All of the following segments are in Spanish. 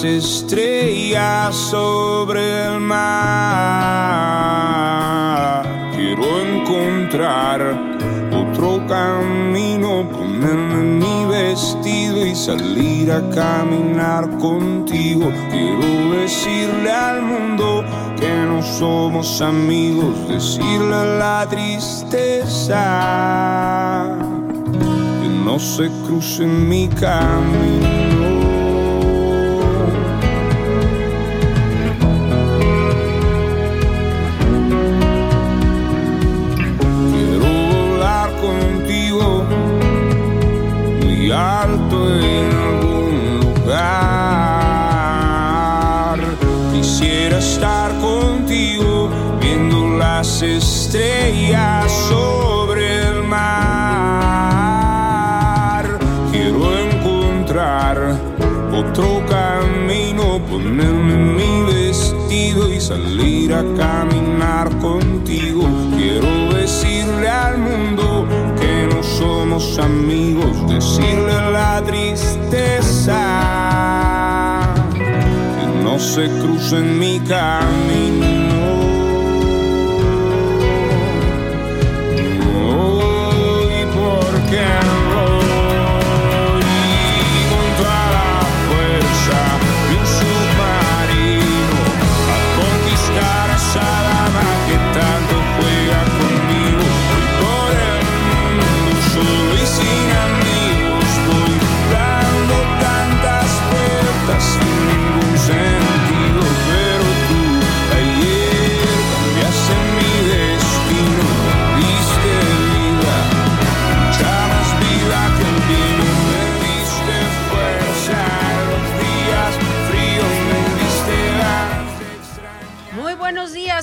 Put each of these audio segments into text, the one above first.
Las estrellas sobre el mar. Quiero encontrar otro camino, ponerme mi vestido y salir a caminar contigo. Quiero decirle al mundo que no somos amigos, decirle a la tristeza que no se cruce en mi camino. Estrellas sobre el mar. Quiero encontrar otro camino, ponerme mi vestido y salir a caminar contigo. Quiero decirle al mundo que no somos amigos, decirle la tristeza que no se cruce en mi camino.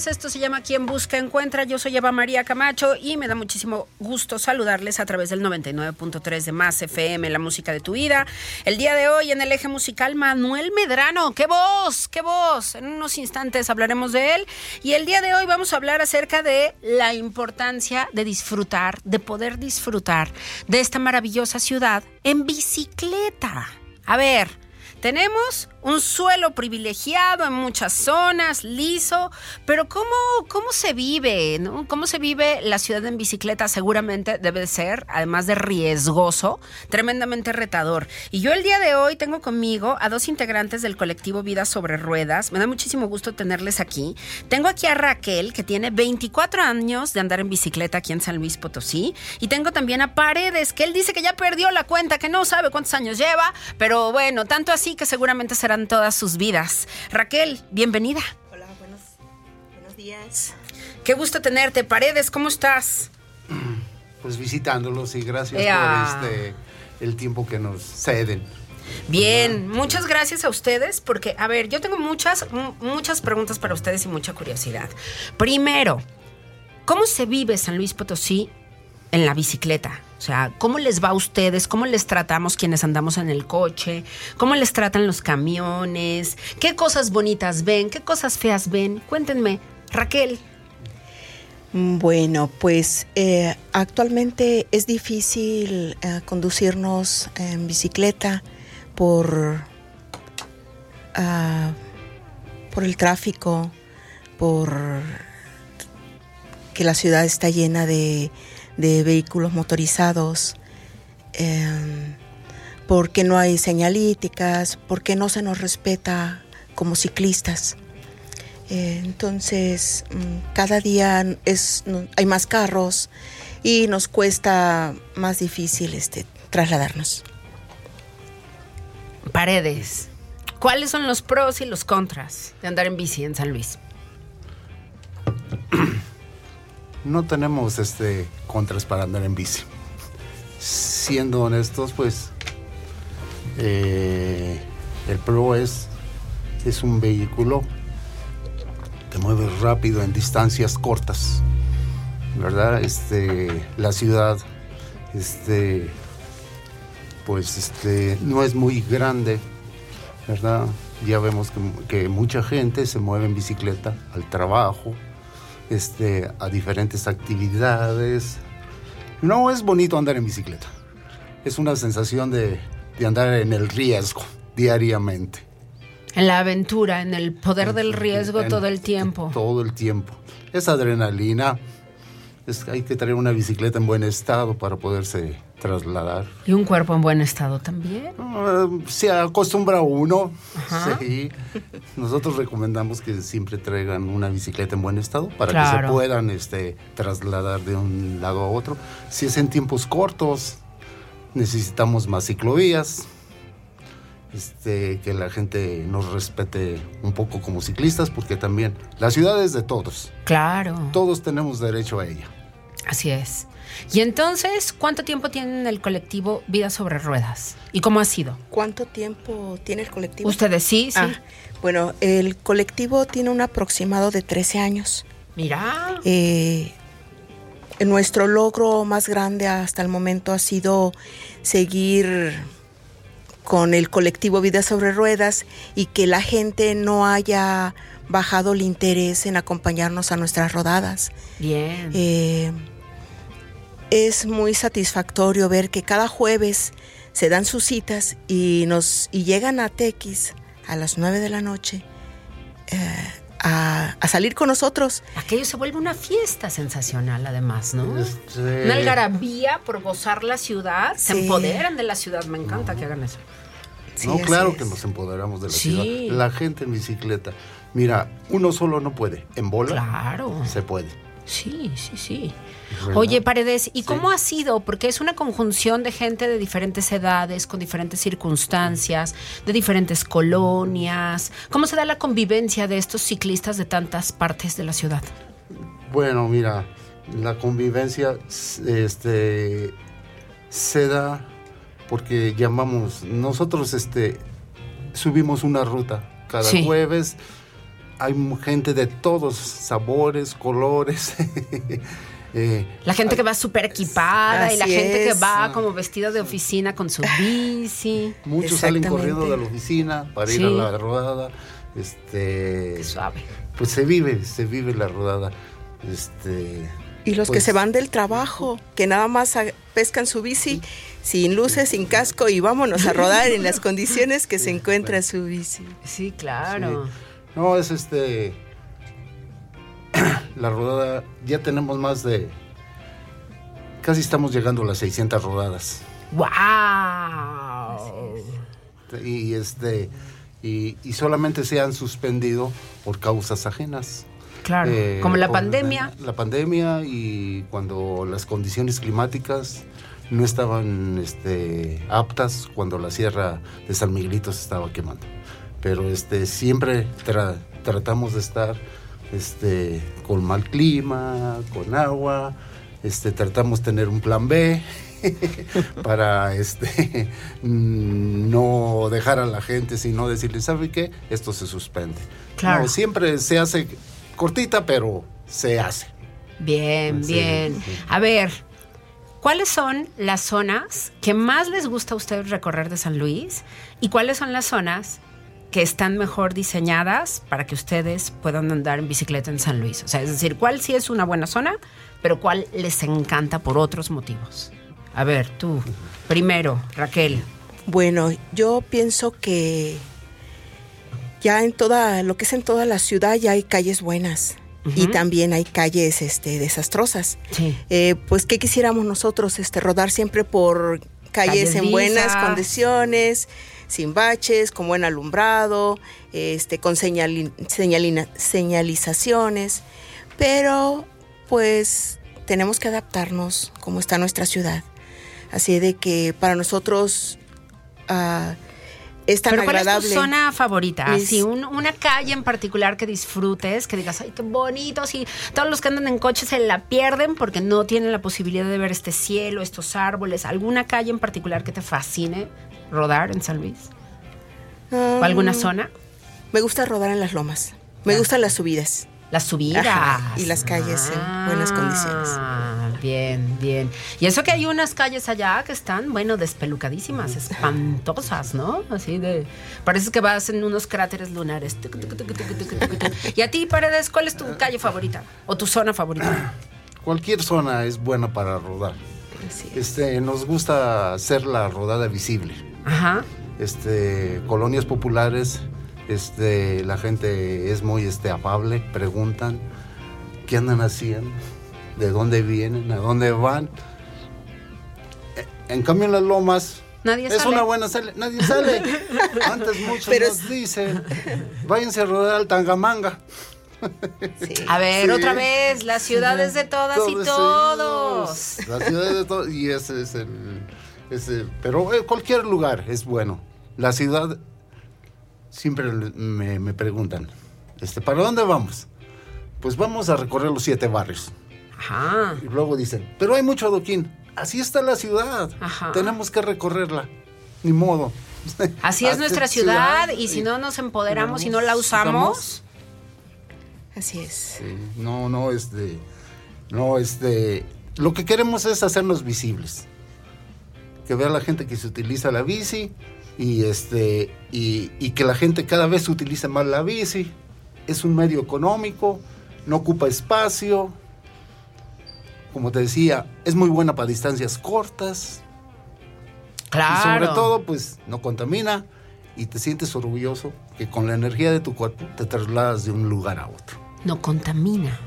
Esto se llama Quien Busca Encuentra. Yo soy Eva María Camacho y me da muchísimo gusto saludarles a través del 99.3 de Más FM, la música de tu vida. El día de hoy en el eje musical, Manuel Medrano. ¡Qué voz! ¡Qué voz! En unos instantes hablaremos de él. Y el día de hoy vamos a hablar acerca de la importancia de disfrutar, de poder disfrutar de esta maravillosa ciudad en bicicleta. A ver, tenemos un suelo privilegiado en muchas zonas, liso, pero ¿cómo, cómo se vive? ¿Cómo se vive la ciudad en bicicleta? Seguramente debe ser, además de riesgoso, tremendamente retador. Y yo el día de hoy tengo conmigo a dos integrantes del colectivo Vida sobre Ruedas. Me da muchísimo gusto tenerles aquí. Tengo aquí a Raquel, que tiene 24 años de andar en bicicleta aquí en San Luis Potosí. Y tengo también a Paredes, que él dice que ya perdió la cuenta, que no sabe cuántos años lleva, pero bueno, tanto así que seguramente será todas sus vidas. Raquel, bienvenida. Hola, buenos, días. Qué gusto tenerte. Paredes, ¿cómo estás? Pues visitándolos y gracias por este el tiempo que nos ceden. Bien, muchas gracias a ustedes porque, a ver, yo tengo muchas, muchas preguntas para ustedes y mucha curiosidad. Primero, ¿cómo se vive San Luis Potosí en la bicicleta? O sea, ¿cómo les va a ustedes? ¿Cómo les tratamos quienes andamos en el coche? ¿Cómo les tratan los camiones? ¿Qué cosas bonitas ven? ¿Qué cosas feas ven? Cuéntenme, Raquel. Bueno, pues eh, actualmente es difícil eh, conducirnos en bicicleta por, ah, por el tráfico, por que la ciudad está llena de, vehículos motorizados, em, porque no hay señalíticas, porque no se nos respeta como ciclistas. Eh, entonces, mm, cada día es, hay más carros y nos cuesta más difícil este, trasladarnos. Paredes. ¿Cuáles son los pros y los contras de andar en bici en San Luis? No tenemos este contras para andar en bici. Siendo honestos, pues eh, el pro es, es un vehículo te mueves rápido en distancias cortas, ¿verdad? Este, la ciudad, este, pues, este, no es muy grande, ¿verdad? Ya vemos que, mucha gente se mueve en bicicleta al trabajo, este, a diferentes actividades. No es bonito andar en bicicleta. Es una sensación de, de andar en el riesgo diariamente. En la aventura, en el poder del riesgo todo el tiempo. Todo el tiempo. Es adrenalina. Es, hay que traer una bicicleta en buen estado para poderse trasladar. ¿Y un cuerpo en buen estado también? Ah, se acostumbra uno. Sí. Nosotros recomendamos que siempre traigan una bicicleta en buen estado para que se puedan este, trasladar de un lado a otro. Si es en tiempos cortos, necesitamos más ciclovías este, que la gente nos respete un poco como ciclistas, porque también la ciudad es de todos. Claro. Todos tenemos derecho a ella. Así es. Y entonces, ¿cuánto tiempo tiene el colectivo Vida sobre Ruedas? ¿Y cómo ha sido? ¿Cuánto tiempo tiene el colectivo? Ustedes sí, sí. Ah, bueno, el colectivo tiene un aproximado de 13 años. Mira. Eh, nuestro logro más grande hasta el momento ha sido seguir con el colectivo Vida sobre Ruedas y que la gente no haya bajado el interés en acompañarnos a nuestras rodadas. Bien. Eh, es muy satisfactorio ver que cada jueves se dan sus citas y nos y llegan a Tequis a las 9 de la noche eh, a, salir con nosotros. Aquello se vuelve una fiesta sensacional, además, ¿no? Este, una algarabía por gozar la ciudad. Se empoderan de la ciudad. Me encanta que hagan eso. no, claro que nos empoderamos de la ciudad. La gente en bicicleta. Mira, uno solo no puede. En bola claro. se puede. Sí, sí, sí. Oye, Paredes, ¿y cómo ha sido? Porque es una conjunción de gente de diferentes edades, con diferentes circunstancias, de diferentes colonias. ¿Cómo se da la convivencia de estos ciclistas de tantas partes de la ciudad? Bueno, mira, la convivencia este, se da porque llamamos, nosotros este, subimos una ruta cada jueves hay gente de todos sabores, colores. Eh, la gente que va súper equipada y la gente que va como vestida de oficina con su bici. Muchos salen corriendo de la oficina para ir a la rodada. Este, suave. Pues se vive, se vive la rodada. Este, y los que pues se van del trabajo, que nada más pescan su bici sin luces, sin casco y vámonos a rodar en las condiciones que se encuentra su bici. Sí, claro. No, es este. la rodada. Ya tenemos más de. Casi estamos llegando a las 600 rodadas. ¡Wow! Y este. Y, solamente se han suspendido por causas ajenas. Claro, eh, como la pandemia. La, pandemia y cuando las condiciones climáticas no estaban este, aptas cuando la sierra de San Miguelito se estaba quemando pero este, siempre tratamos de estar este, con mal clima, con agua, este, tratamos de tener un plan B para este, no dejar a la gente, sino decirle, ¿sabe qué? Esto se suspende. Claro. siempre se hace cortita, pero se hace. Bien, bien. A ver, ¿cuáles son las zonas que más les gusta a ustedes recorrer de San Luis? ¿Y cuáles son las zonas que están mejor diseñadas para que ustedes puedan andar en bicicleta en San Luis. O sea, es decir, cuál sí es una buena zona, pero cuál les encanta por otros motivos. A ver, tú, primero, Raquel. Bueno, yo pienso que ya en toda, lo que es en toda la ciudad ya hay calles buenas. y también hay calles este, desastrosas. Sí. Eh, pues, ¿qué quisiéramos nosotros? Este, rodar siempre por calles, Calles en buenas lisas. condiciones, sin baches, con buen alumbrado, este, con señali- señalina- señalizaciones, pero pues tenemos que adaptarnos como está nuestra ciudad. Así de que para nosotros ah, es tan Pero ¿cuál agradable. es tu zona favorita? Mis- Así, un- una calle en particular que disfrutes, que digas, ay, qué bonito. Sí, todos los que andan en coche se la pierden porque no tienen la posibilidad de ver este cielo, estos árboles. ¿Alguna calle en particular que te fascine rodar en San Luis? ¿O alguna zona? Me gusta rodar en las lomas. Me gustan las subidas. Las subidas. Ajá, y las calles en buenas condiciones. Ah, bien, bien. Y eso que hay unas calles allá que están, bueno, despelucadísimas, espantosas, ¿no? Así de. Parece que vas en unos cráteres lunares. Y a ti, Paredes, ¿cuál es tu calle favorita? ¿O tu zona favorita? Cualquier zona es buena para rodar. Así es. Este, nos gusta hacer la rodada visible. Ajá. Este, colonias populares, este, la gente es muy este, afable, preguntan qué andan haciendo, de dónde vienen, a dónde van. E- En cambio en las lomas Nadie es sale. una buena sale, nadie sale. Antes muchos Pero nos dicen, váyanse a rodar al Tangamanga. Sí. A ver, Sí. otra vez, las ciudades de todas y todos. La ciudad de todos. Y ese es el. Ese- pero eh, cualquier lugar es bueno. La ciudad. Siempre me, me preguntan: este, ¿para dónde vamos? Pues vamos a recorrer los siete barrios. Ajá. Y luego dicen: Pero hay mucho adoquín. Así está la ciudad. Ajá. Tenemos que recorrerla. Ni modo. Así es nuestra ciudad, y si no nos empoderamos y no la usamos, Así es. Sí, no, no, este, no, este, lo que queremos es hacernos visibles, que vea la gente que se utiliza la bici y este, y, y que la gente cada vez utilice más la bici. Es un medio económico, no ocupa espacio, como te decía, es muy buena para distancias cortas claro. y sobre todo, pues, no contamina y te sientes orgulloso que con la energía de tu cuerpo te trasladas de un lugar a otro. no contamina.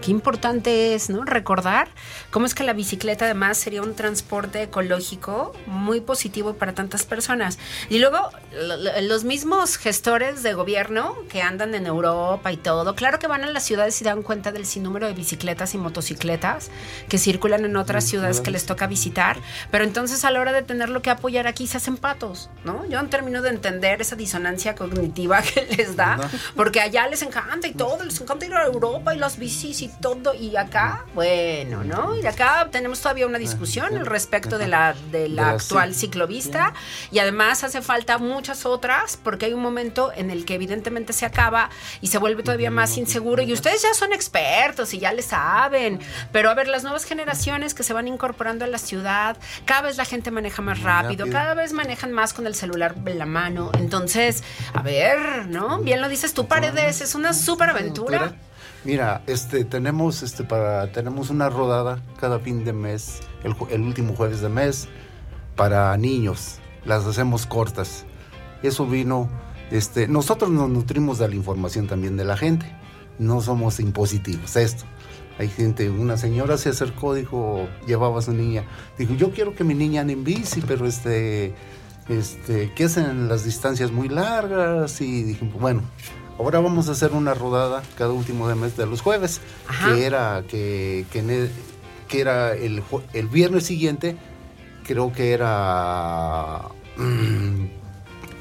Qué importante es, ¿no? Recordar cómo es que la bicicleta además sería un transporte ecológico muy positivo para tantas personas. Y luego lo- lo- los mismos gestores de gobierno que andan en Europa y todo, claro que van a las ciudades y dan cuenta del sinnúmero de bicicletas y motocicletas que circulan en otras ciudades que les toca visitar, pero entonces a la hora de tenerlo que apoyar aquí se hacen patos, ¿no? Yo no termino de entender esa disonancia cognitiva que les da, porque allá les encanta y todo, les encanta ir a Europa y las bicis y todo, y acá, bueno, ¿no? Y acá tenemos todavía una discusión al respecto de la, de la actual cic- ciclovista, y además hace falta muchas otras, porque hay un momento en el que evidentemente se acaba y se vuelve todavía más inseguro, y ustedes ya son expertos y ya le saben, pero a ver, las nuevas generaciones que se van incorporando a la ciudad, cada vez la gente maneja más rápido, rápido. cada vez manejan más con el celular en la mano, entonces, a ver, ¿no? Bien lo dices tú, Paredes, es una súper aventura. Mira, este tenemos este para tenemos una rodada cada fin de mes, el, último jueves de mes para niños. Las hacemos cortas. Eso vino este nosotros nos nutrimos de la información también de la gente. No somos impositivos, esto. Hay gente, una señora se acercó, dijo, llevaba a su niña, dijo, yo quiero que mi niña ande en bici, pero este, este, que hacen las distancias muy largas y dije, bueno, ahora vamos a hacer una rodada cada último de mes de los jueves, Ajá. que era que, que, el- que era el, el viernes siguiente, creo que era mm,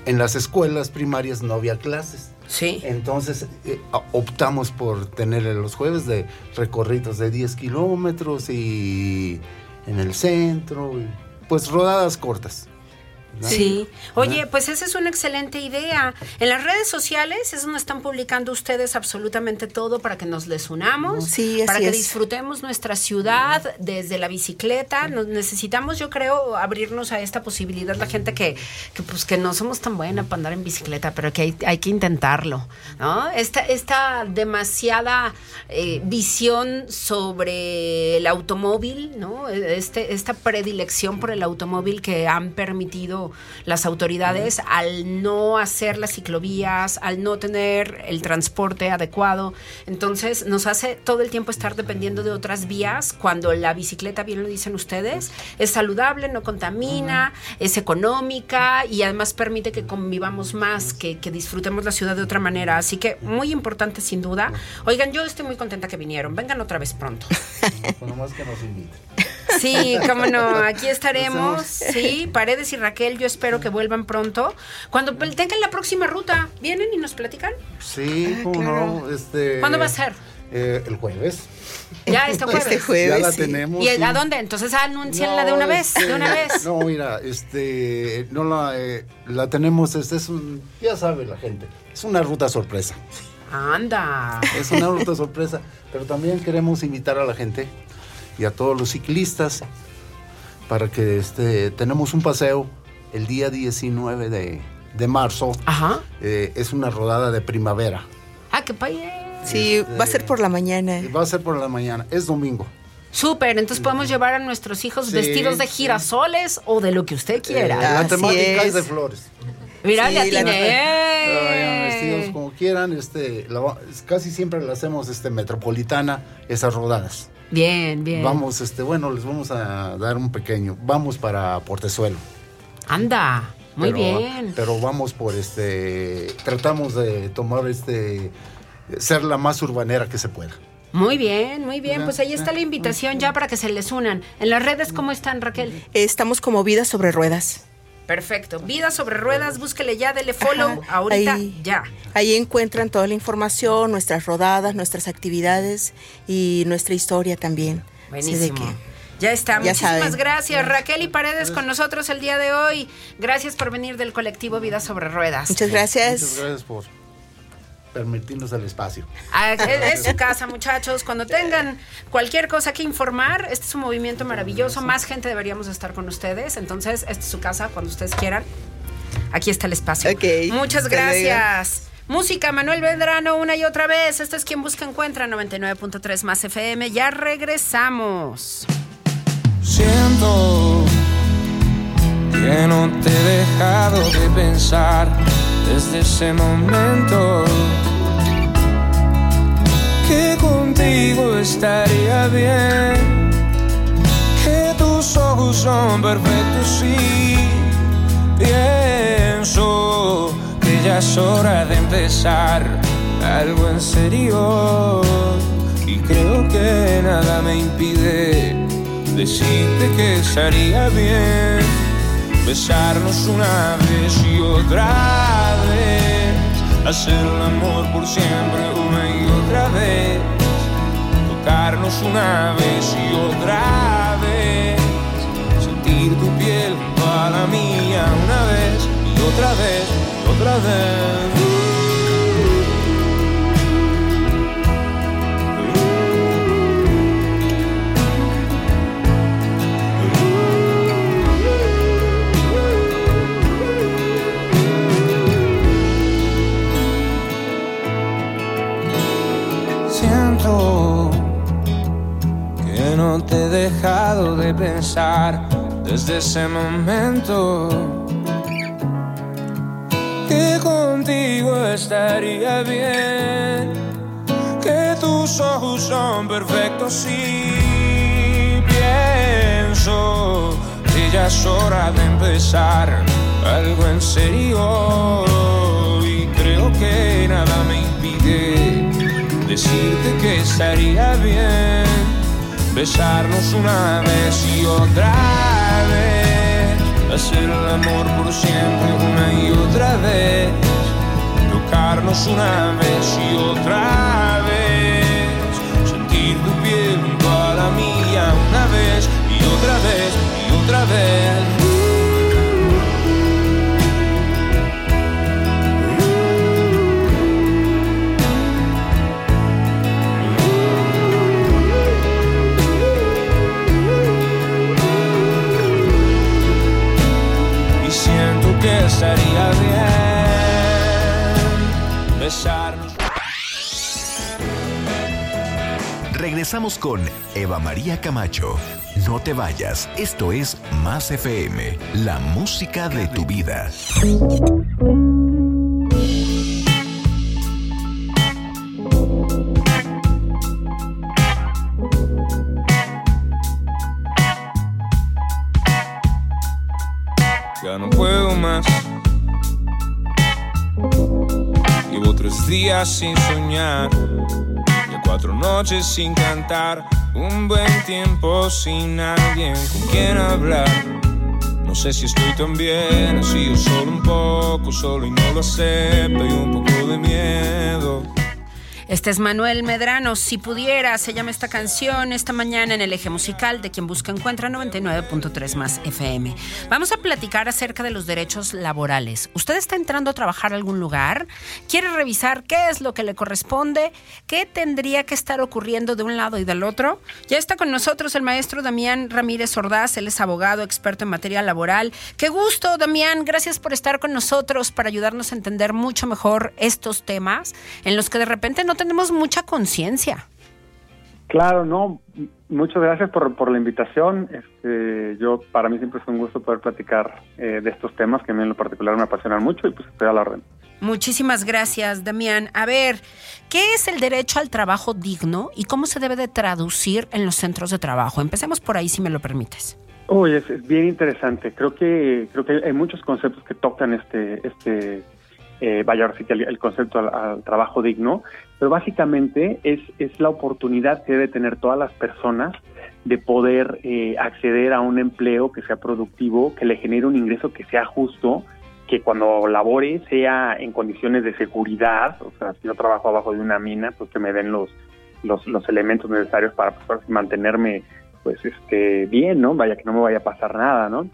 en las escuelas primarias no había clases. Sí. Entonces eh, optamos por tener los jueves de recorridos de 10 kilómetros y en el centro, y, pues rodadas cortas. Sí. Oye, pues esa es una excelente idea. En las redes sociales es donde están publicando ustedes absolutamente todo para que nos les unamos, Sí, así para que es. disfrutemos nuestra ciudad desde la bicicleta. Nos necesitamos, yo creo, abrirnos a esta posibilidad. La gente que, que pues que no somos tan buena para andar en bicicleta, pero que hay, hay que intentarlo, ¿no? Esta, esta demasiada eh, visión sobre el automóvil, ¿no? Este, esta predilección por el automóvil que han permitido hecho las autoridades al no hacer las ciclovías, al no tener el transporte adecuado. Entonces nos hace todo el tiempo estar dependiendo de otras vías cuando la bicicleta, bien lo dicen ustedes, es saludable, no contamina, es económica y además permite que convivamos más, que, que disfrutemos la ciudad de otra manera. Así que muy importante sin duda. Oigan, yo estoy muy contenta que vinieron. Vengan otra vez pronto. Bueno, más que nos inviten. Sí, cómo no, aquí estaremos. Sí, Paredes y Raquel, yo espero que vuelvan pronto. Cuando tengan la próxima ruta, ¿vienen y nos platican? Sí, cómo no. Este, ¿Cuándo va a ser? eh, el jueves. Ya, este jueves. Este jueves. ya la sí. tenemos. ¿Y sí. a dónde? Entonces anuncianla de No, una vez, este, de una vez. No, mira, este, no la, eh, la tenemos, este es un, ya sabe la gente, es una ruta sorpresa. Anda. Es una ruta sorpresa, pero también queremos invitar a la gente y a todos los ciclistas para que este, tenemos un paseo el día 19 de, de marzo. Ajá. Eh, es una rodada de primavera. Ah, qué padre. Sí, Este, va a ser por la mañana. Va a ser por la mañana, es domingo. Súper, entonces podemos llevar a nuestros hijos Sí, vestidos de sí. girasoles o de lo que usted Eh, quiera. la Así temática es. es. de flores. Mira, sí, le la- vestidos como quieran, este, la casi siempre la hacemos este, metropolitana, esas rodadas. Bien, bien. Vamos, este, bueno, les vamos a dar un pequeño. Vamos para Portezuelo. Anda, muy pero, bien. Pero vamos por este. Tratamos de tomar este. Ser la más urbanera que se pueda. Muy bien, muy bien. Pues ahí está la invitación ya para que se les unan. En las redes, ¿cómo están, Raquel? Estamos como vida sobre ruedas. Perfecto. Vida sobre ruedas, búsquele ya, dele follow Ajá, ahorita ahí- ya. Ahí encuentran toda la información, nuestras rodadas, nuestras actividades y nuestra historia también. Así de Buenísimo. que- Ya está. Ya Muchísimas saben. gracias, Raquel y Paredes, con nosotros el día de hoy. Gracias por venir del colectivo Vida sobre Ruedas. Muchas gracias. Muchas gracias por permitirnos el espacio. Ah, Es es su casa, muchachos. Cuando tengan cualquier cosa que informar, este es un movimiento maravilloso. Más gente deberíamos estar con ustedes. Entonces, esta es su casa. Cuando ustedes quieran, aquí está el espacio. Ok, Muchas gracias. Música, Manuel Beldrano, una y otra vez. Esto es Quien Busca Encuentra, 99.3 más FM. Ya regresamos. Siento que no te he dejado de pensar desde ese momento. Que contigo estaría bien. Que tus ojos son perfectos y pienso que ya es hora de empezar algo en serio. Y creo que nada me impide decirte que estaría bien besarnos una vez y otra vez, hacer el amor por siempre una y otra vez, tocarnos una vez y otra vez, sentir tu piel junto a la mía una vez y otra vez, y otra vez. Dejado de pensar desde ese momento. Que contigo estaría bien, que tus ojos son perfectos y pienso que ya es hora de empezar algo en serio. Y creo que nada me impide decirte que estaría bien besarnos una vez y otra vez, hacer el amor por siempre una y otra vez, tocarnos una vez y otra vez, Regresamos con Eva María Camacho. No te vayas, esto es Más FM, la música de tu vida. Ya no puedo más. Llevo tres días sin soñar, cuatro noches sin cantar, un buen tiempo sin alguien con quien hablar. No sé si estoy tan bien, así yo solo un poco, solo y no lo acepto y un poco de miedo. Este es Manuel Medrano. Si pudiera, se llama esta canción esta mañana en el eje musical de quien busca encuentra 99.3 más FM. Vamos a platicar acerca de los derechos laborales. ¿Usted está entrando a trabajar a algún lugar? ¿Quiere revisar qué es lo que le corresponde? ¿Qué tendría que estar ocurriendo de un lado y del otro? Ya está con nosotros el maestro Damián Ramírez Ordaz. Él es abogado, experto en materia laboral. Qué gusto, Damián. Gracias por estar con nosotros para ayudarnos a entender mucho mejor estos temas en los que de repente no tenemos mucha conciencia. Claro, no. Muchas gracias por, por la invitación. Este, yo para mí siempre es un gusto poder platicar eh, de estos temas que a mí en lo particular me apasionan mucho y pues estoy a la orden. Muchísimas gracias, Damián. A ver, ¿qué es el derecho al trabajo digno y cómo se debe de traducir en los centros de trabajo? Empecemos por ahí, si me lo permites. Uy, es, es bien interesante. Creo que creo que hay muchos conceptos que tocan este este eh, vaya ahora sí que el, el concepto al, al, trabajo digno, pero básicamente es, es la oportunidad que debe tener todas las personas de poder eh, acceder a un empleo que sea productivo, que le genere un ingreso que sea justo, que cuando labore sea en condiciones de seguridad, o sea, si yo trabajo abajo de una mina, pues que me den los, los, los elementos necesarios para pues, mantenerme pues este bien, ¿no? Vaya que no me vaya a pasar nada, ¿no?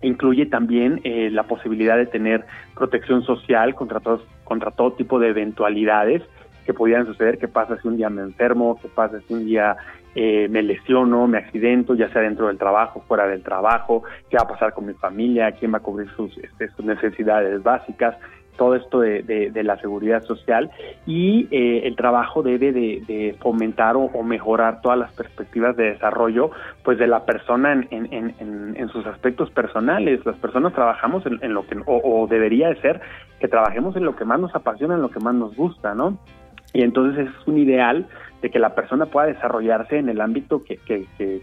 incluye también eh, la posibilidad de tener protección social contra, todos, contra todo tipo de eventualidades que pudieran suceder, qué pasa si un día me enfermo, qué pasa si un día eh, me lesiono, me accidento, ya sea dentro del trabajo, fuera del trabajo, qué va a pasar con mi familia, quién va a cubrir sus, este, sus necesidades básicas, todo esto de, de, de, la seguridad social y eh, el trabajo debe de, fomentar o, mejorar todas las perspectivas de desarrollo pues de la persona en, sus aspectos personales. Las personas trabajamos en, en lo que, o, o, debería de ser que trabajemos en lo que más nos apasiona, en lo que más nos gusta, ¿no? Y entonces es un ideal de que la persona pueda desarrollarse en el ámbito que,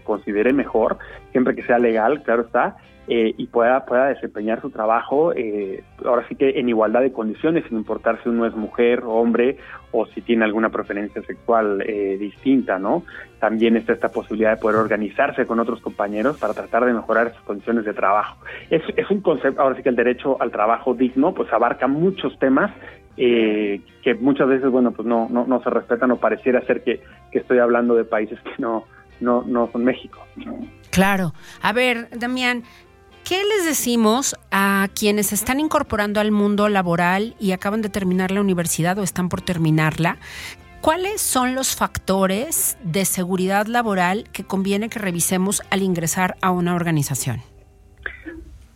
considere mejor, siempre que sea legal, claro está, eh, y pueda, pueda desempeñar su trabajo, eh, ahora sí que en igualdad de condiciones, sin importar si uno es mujer, hombre o si tiene alguna preferencia sexual eh, distinta, ¿no? También está esta posibilidad de poder organizarse con otros compañeros para tratar de mejorar sus condiciones de trabajo. Es, es un concepto, ahora sí que el derecho al trabajo digno, pues abarca muchos temas eh, que muchas veces, bueno, pues no, no, no se respetan o pareciera ser que, que estoy hablando de países que no, no, no son México. Claro. A ver, Damián, ¿qué les decimos a quienes están incorporando al mundo laboral y acaban de terminar la universidad o están por terminarla? ¿Cuáles son los factores de seguridad laboral que conviene que revisemos al ingresar a una organización?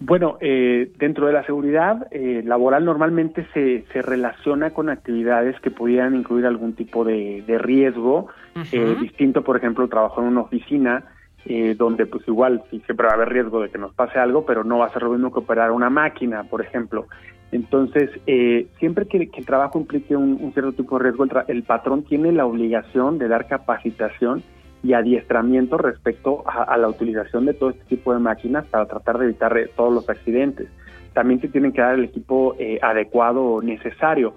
Bueno, eh, dentro de la seguridad eh, laboral normalmente se, se, relaciona con actividades que pudieran incluir algún tipo de, de riesgo, uh -huh. eh, distinto, por ejemplo, trabajo en una oficina, eh, donde pues igual sí, siempre va a haber riesgo de que nos pase algo, pero no va a ser lo mismo que operar una máquina, por ejemplo. Entonces, eh, siempre que, que, el trabajo implique un, un cierto tipo de riesgo, el, el patrón tiene la obligación de dar capacitación y adiestramiento respecto a, a, la utilización de todo este tipo de máquinas para tratar de evitar eh, todos los accidentes. También te tienen que dar el equipo eh, adecuado necesario.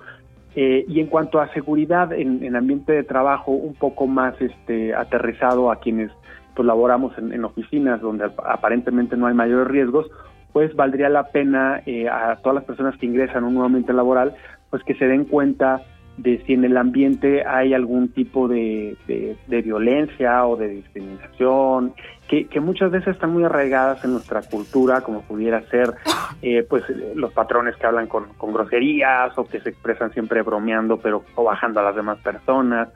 Eh, y en cuanto a seguridad en, en, ambiente de trabajo, un poco más este, aterrizado a quienes pues, laboramos en, en oficinas donde aparentemente no hay mayores riesgos, pues valdría la pena eh, a todas las personas que ingresan a un nuevo ambiente laboral, pues que se den cuenta de si en el ambiente hay algún tipo de, de, de violencia o de discriminación, que, que, muchas veces están muy arraigadas en nuestra cultura, como pudiera ser eh, pues los patrones que hablan con, con, groserías o que se expresan siempre bromeando pero o bajando a las demás personas.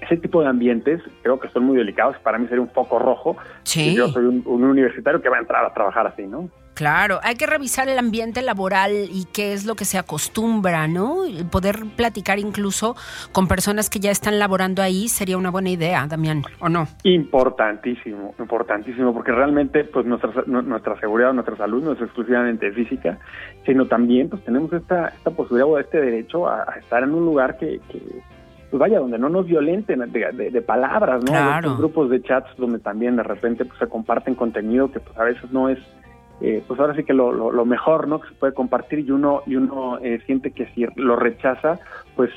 Ese tipo de ambientes creo que son muy delicados. Para mí sería un foco rojo. Sí. yo soy un, un universitario que va a entrar a trabajar así, ¿no? Claro, hay que revisar el ambiente laboral y qué es lo que se acostumbra, ¿no? Poder platicar incluso con personas que ya están laborando ahí sería una buena idea, Damián, ¿o no? Importantísimo, importantísimo, porque realmente pues nuestra, nuestra seguridad, nuestra salud no es exclusivamente física, sino también pues tenemos esta, esta posibilidad o este derecho a, estar en un lugar que, pues vaya, donde no nos violenten de, palabras, ¿no? Claro. grupos de chats donde también de repente pues, se comparten contenido que pues a veces no es eh, pues ahora sí que lo, lo, mejor no que se puede compartir y uno y uno eh, siente que si lo rechaza pues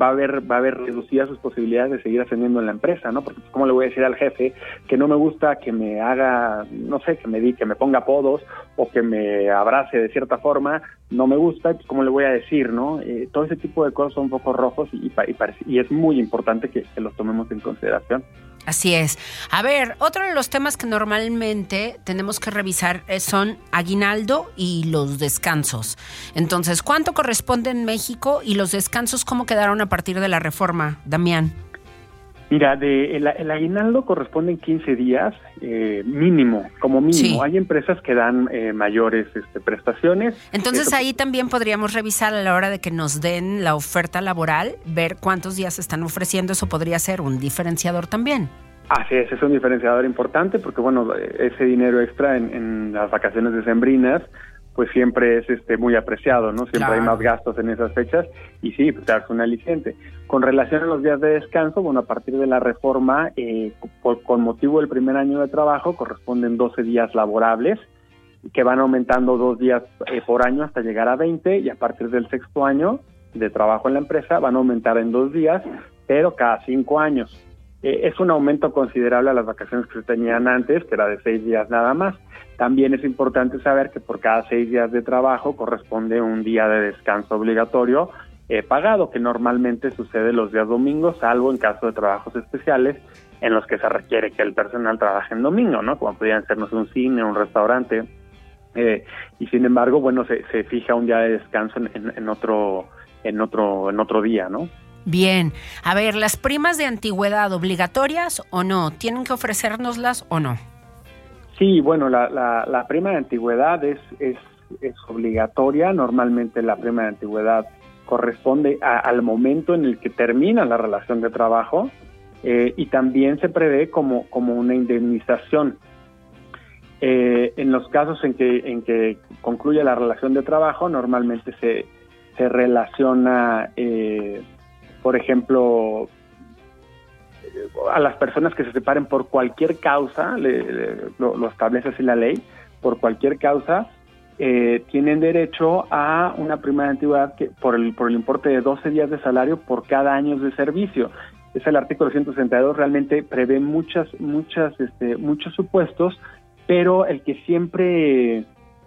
va a haber va a haber reducidas sus posibilidades de seguir ascendiendo en la empresa no porque pues, cómo le voy a decir al jefe que no me gusta que me haga no sé que me di que me ponga apodos o que me abrace de cierta forma no me gusta pues cómo le voy a decir no eh, todo ese tipo de cosas son un poco rojos y, y, es muy importante que los tomemos en consideración Así es. A ver, otro de los temas que normalmente tenemos que revisar son aguinaldo y los descansos. Entonces, ¿cuánto corresponde en México y los descansos cómo quedaron a partir de la reforma, Damián? Mira, de, el, aguinaldo corresponde en 15 días eh, mínimo, como mínimo. Hay empresas que dan eh, mayores este, prestaciones. Entonces ahí también podríamos revisar a la hora de que nos den la oferta laboral, ver cuántos días están ofreciendo. Eso podría ser un diferenciador también. Así es, es un diferenciador importante porque, bueno, ese dinero extra en, en las vacaciones decembrinas pues siempre es este muy apreciado, ¿no? Siempre hay más gastos en esas fechas y sí, pues es un aliciente. Con relación a los días de descanso, bueno, a partir de la reforma, eh, con motivo del primer año de trabajo, corresponden 12 días laborables, que van aumentando dos días eh, por año hasta llegar a 20 y a partir del sexto año de trabajo en la empresa van a aumentar en dos días, pero cada cinco años. Eh, es un aumento considerable a las vacaciones que se tenían antes, que era de seis días nada más. También es importante saber que por cada seis días de trabajo corresponde un día de descanso obligatorio eh, pagado, que normalmente sucede los días domingos, salvo en caso de trabajos especiales en los que se requiere que el personal trabaje en domingo, ¿no? Como podrían ser un cine, un restaurante. Eh, y sin embargo, bueno, se, se, fija un día de descanso en, en otro en otro en otro día, ¿no? Bien, a ver, ¿las primas de antigüedad obligatorias o no? ¿Tienen que ofrecérnoslas o no? Sí, bueno, la, la, prima de antigüedad es, es, obligatoria. Normalmente la prima de antigüedad corresponde al momento en el que termina la relación de trabajo eh, y también se prevé como, como una indemnización. Eh, en los casos en que, en que concluye la relación de trabajo, normalmente se, se relaciona eh, por ejemplo, a las personas que se separen por cualquier causa, lo, establece así la ley, por cualquier causa, eh, tienen derecho a una prima de antigüedad que, por, el, por el importe de 12 días de salario por cada año de servicio. Es el artículo 162, realmente prevé muchas, muchas, este, muchos supuestos, pero el que siempre,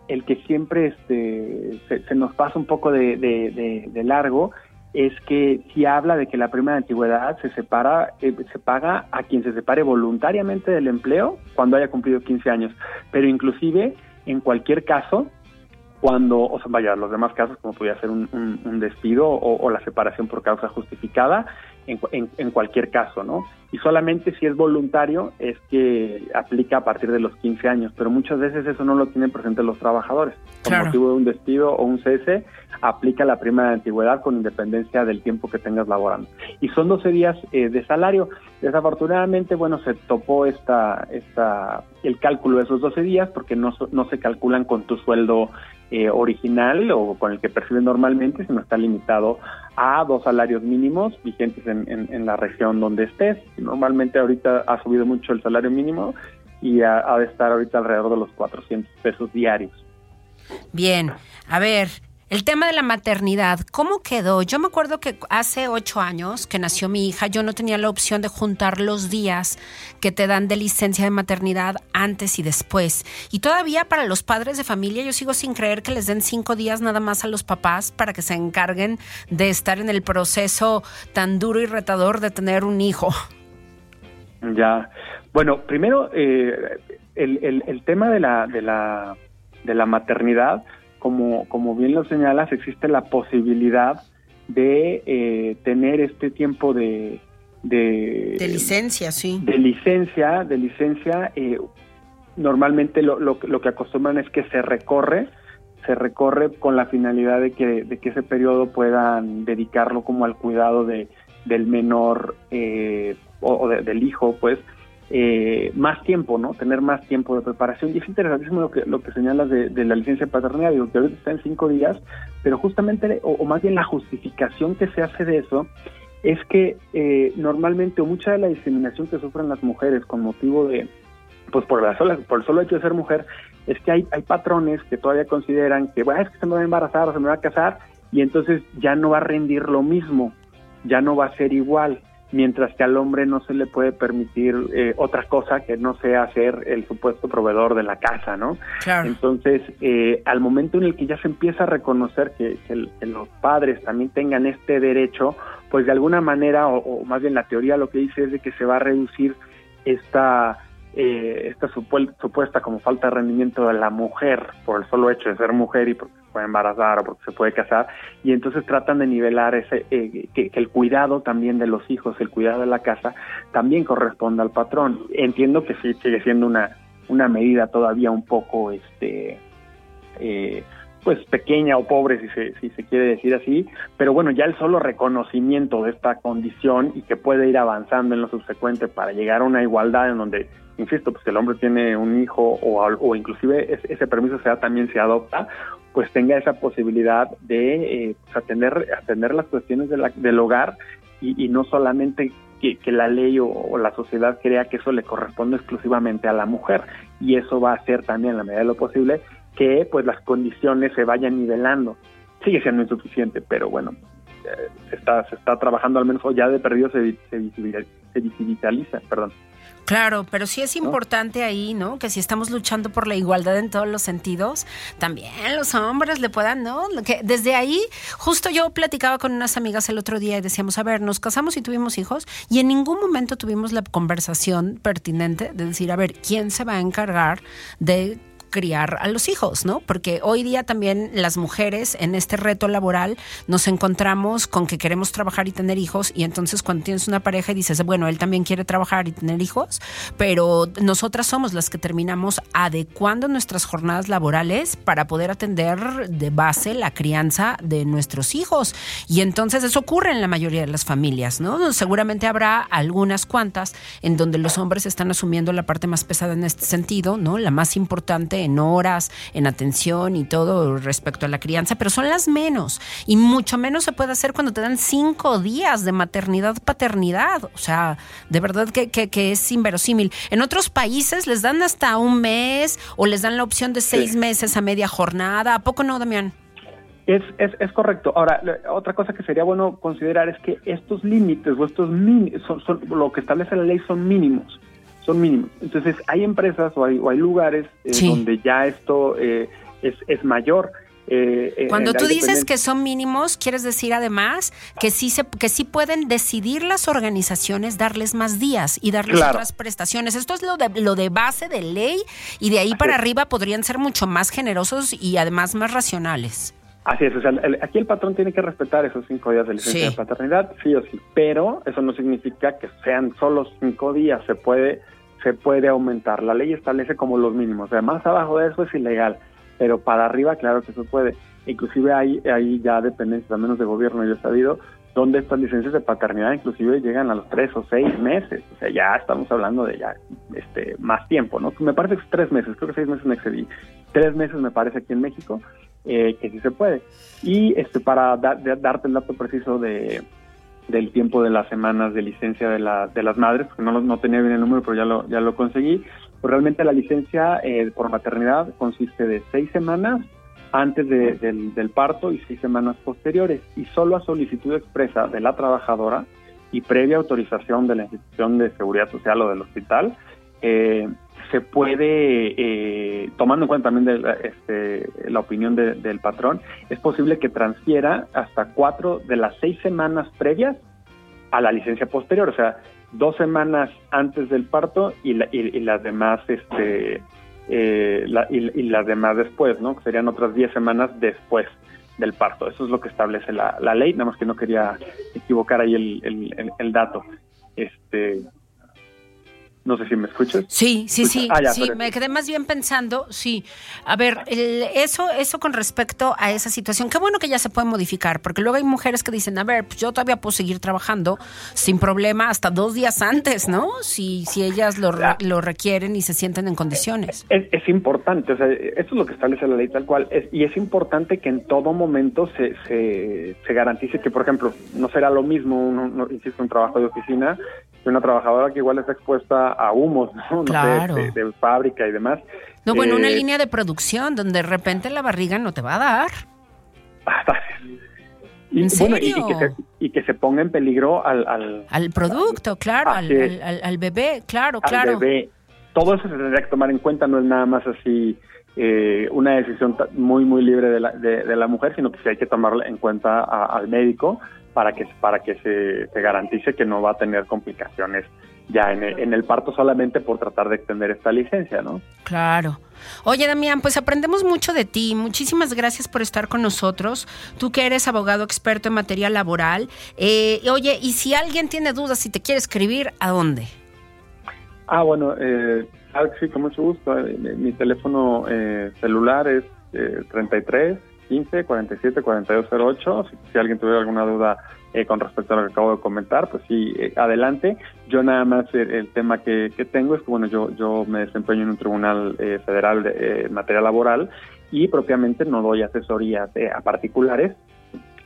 el que siempre este, se, nos pasa un poco de, de largo es que si habla de que la prima de antigüedad se separa, eh, se paga a quien se separe voluntariamente del empleo cuando haya cumplido 15 años, pero inclusive en cualquier caso, cuando, o sea, vaya, los demás casos como podría ser un, despido o, la separación por causa justificada, en, en, cualquier caso, ¿no? Y solamente si es voluntario es que aplica a partir de los 15 años, pero muchas veces eso no lo tienen presente los trabajadores. Por motivo de un despido o un cese, aplica la prima de antigüedad con independencia del tiempo que tengas laborando. Y son 12 días eh, de salario. Desafortunadamente, bueno, se topó esta, esta, el cálculo de esos 12 días porque no, no se calculan con tu sueldo eh, original o con el que perciben normalmente, sino está limitado a dos salarios mínimos vigentes en, en, la región donde estés. Normalmente ahorita ha subido mucho el salario mínimo y ha, de estar ahorita alrededor de los 400 pesos diarios. Bien, a ver, el tema de la maternidad, ¿cómo quedó? Yo me acuerdo que hace ocho años que nació mi hija, yo no tenía la opción de juntar los días que te dan de licencia de maternidad antes y después. Y todavía para los padres de familia, yo sigo sin creer que les den cinco días nada más a los papás para que se encarguen de estar en el proceso tan duro y retador de tener un hijo. Ya, bueno, primero eh, el, el, tema de la, de la, de la maternidad como, como bien lo señalas, existe la posibilidad de eh, tener este tiempo de, de, licencia, sí. De licencia, de licencia, eh, normalmente lo, lo, lo que acostumbran es que se recorre, se recorre con la finalidad de que, de que ese periodo puedan dedicarlo como al cuidado de, del menor eh, o, del hijo, pues, eh, más tiempo, ¿no? Tener más tiempo de preparación. Y es interesantísimo lo que, lo que señalas de, la licencia de paternidad, digo que ahorita está en cinco días, pero justamente, o, más bien la justificación que se hace de eso, es que eh, normalmente o mucha de la discriminación que sufren las mujeres con motivo de, pues por, la sola, por el solo hecho de ser mujer, es que hay, hay patrones que todavía consideran que, bueno, es que se me va a embarazar o se me va a casar, y entonces ya no va a rendir lo mismo, ya no va a ser igual mientras que al hombre no se le puede permitir eh, otra cosa que no sea ser el supuesto proveedor de la casa, ¿no? Entonces, eh, al momento en el que ya se empieza a reconocer que, los padres también tengan este derecho, pues de alguna manera, o, más bien la teoría lo que dice es de que se va a reducir esta eh, esta supuesta como falta de rendimiento de la mujer por el solo hecho de ser mujer y porque se puede embarazar o porque se puede casar y entonces tratan de nivelar ese eh, que, el cuidado también de los hijos el cuidado de la casa también corresponde al patrón. Entiendo que sí sigue siendo una una medida todavía un poco este eh, pues pequeña o pobre si se, si se quiere decir así, pero bueno, ya el solo reconocimiento de esta condición y que puede ir avanzando en lo subsecuente para llegar a una igualdad en donde, insisto, pues que el hombre tiene un hijo o, o inclusive ese, permiso sea también se adopta, pues tenga esa posibilidad de eh, pues, atender, atender las cuestiones del hogar y, no solamente que, la ley o, la sociedad crea que eso le corresponde exclusivamente a la mujer y eso va a ser también, en la medida de lo posible, que pues las condiciones se vayan nivelando. Sigue siendo insuficiente, pero bueno, eh, se, está, se está trabajando al menos, o ya de perdido se, se, visibiliza, perdón. Claro, pero sí es importante ahí, ¿no? Que si estamos luchando por la igualdad en todos los sentidos, también los hombres le puedan, ¿no? Que desde ahí, justo yo platicaba con unas amigas el otro día y decíamos, a ver, nos casamos y tuvimos hijos y en ningún momento tuvimos la conversación pertinente de decir, a ver, ¿quién se va a encargar de criar a los hijos, ¿no? Porque hoy día también las mujeres en este reto laboral nos encontramos con que queremos trabajar y tener hijos y entonces cuando tienes una pareja y dices, bueno, él también quiere trabajar y tener hijos, pero nosotras somos las que terminamos adecuando nuestras jornadas laborales para poder atender de base la crianza de nuestros hijos. Y entonces eso ocurre en la mayoría de las familias, ¿no? Seguramente habrá algunas cuantas en donde los hombres están asumiendo la parte más pesada en este sentido, ¿no? La más importante en horas, en atención y todo respecto a la crianza, pero son las menos. Y mucho menos se puede hacer cuando te dan cinco días de maternidad, paternidad. O sea, de verdad que, que, es inverosímil. En otros países les dan hasta un mes o les dan la opción de seis meses a media jornada. ¿A poco no, Damián? Es, es, es, correcto. Ahora, otra cosa que sería bueno considerar es que estos límites o estos son, son, lo que establece la ley son mínimos son mínimos. Entonces hay empresas o hay, o hay lugares eh, donde ya esto eh, es, es mayor. Eh, Cuando tú dices que son mínimos, quieres decir además que sí se, que sí pueden decidir las organizaciones darles más días y darles otras prestaciones. Esto es lo de lo de base de ley y de ahí para arriba podrían ser mucho más generosos y además más racionales. Así es, o sea, aquí el patrón tiene que respetar esos cinco días de licencia de paternidad, sí o sí, pero eso no significa que sean solo cinco días, se puede, se puede aumentar. La ley establece como los mínimos, o sea, más abajo de eso es ilegal, pero para arriba claro que se puede. Inclusive hay, hay ya dependencias, al menos de gobierno, yo he sabido, donde estas licencias de paternidad inclusive llegan a los tres o seis meses, o sea, ya estamos hablando de ya este más tiempo, ¿no? Me parece que es tres meses, creo que seis meses me excedí, tres meses me parece aquí en México, eh, que sí se puede. Y este para darte el dato preciso de del tiempo de las semanas de licencia de, la, de las madres, porque no, no tenía bien el número, pero ya lo, ya lo conseguí, pues realmente la licencia eh, por maternidad consiste de seis semanas antes del, del, parto y seis semanas posteriores, y solo a solicitud expresa de la trabajadora y previa autorización de la institución de seguridad social o del hospital, eh, se puede, eh, tomando en cuenta también de la, este, la opinión del patrón, es posible que transfiera hasta cuatro de las seis semanas previas a la licencia posterior, o sea, dos semanas antes del parto y, las demás, este, eh, y, las demás después, ¿no? Que serían otras diez semanas después del parto. Eso es lo que establece la, ley, nada más que no quería equivocar ahí el, el dato. Este, No sé si me escuchas. Sí, sí, sí. Ah, ya, sí, pero- me quedé más bien pensando, sí. A ver, el- eso, eso con respecto a esa situación, qué bueno que ya se puede modificar, porque luego hay mujeres que dicen, a ver, pues yo todavía puedo seguir trabajando sin problema hasta dos días antes, ¿no? Si, si ellas lo, lo requieren y se sienten en condiciones. Es, es importante, o sea, esto es lo que establece la ley tal cual, es- y es importante que en todo momento se, se, se garantice que, por ejemplo, no será lo mismo, un, un- insisto, un trabajo de oficina una trabajadora que igual está expuesta a humos, ¿no? No sé, Claro. de, de fábrica y demás. No, bueno, una Eh, línea de producción donde de repente la barriga no te va a dar. y, ¿En bueno, y- serio? que se, y que se ponga en peligro al, al, Al producto, claro, al, es. al- al- al bebé, claro, al claro. bebé. Todo eso se tendría que tomar en cuenta, no es nada más así eh, una decisión muy, muy libre de la, de, de la mujer, sino que sí hay que tomarla en cuenta a- al médico para que, para que se, se garantice que no va a tener complicaciones ya en el, en el parto solamente por tratar de extender esta licencia, ¿no? Claro. Oye, Damián, pues aprendemos mucho de ti. Muchísimas gracias por estar con nosotros. Tú que eres abogado experto en materia laboral. Eh, oye, y si alguien tiene dudas, si te quiere escribir, ¿a dónde? Ah, bueno, eh, sí, con mucho gusto. Eh, Mi, mi teléfono eh, celular es eh, 33 15 47 42 08. Si, si alguien tuviera alguna duda eh, con respecto a lo que acabo de comentar, pues sí, eh, adelante. Yo nada más el, tema que, que tengo es que, bueno, yo, yo me desempeño en un tribunal eh, federal de eh, en materia laboral y propiamente no doy asesorías eh, a particulares.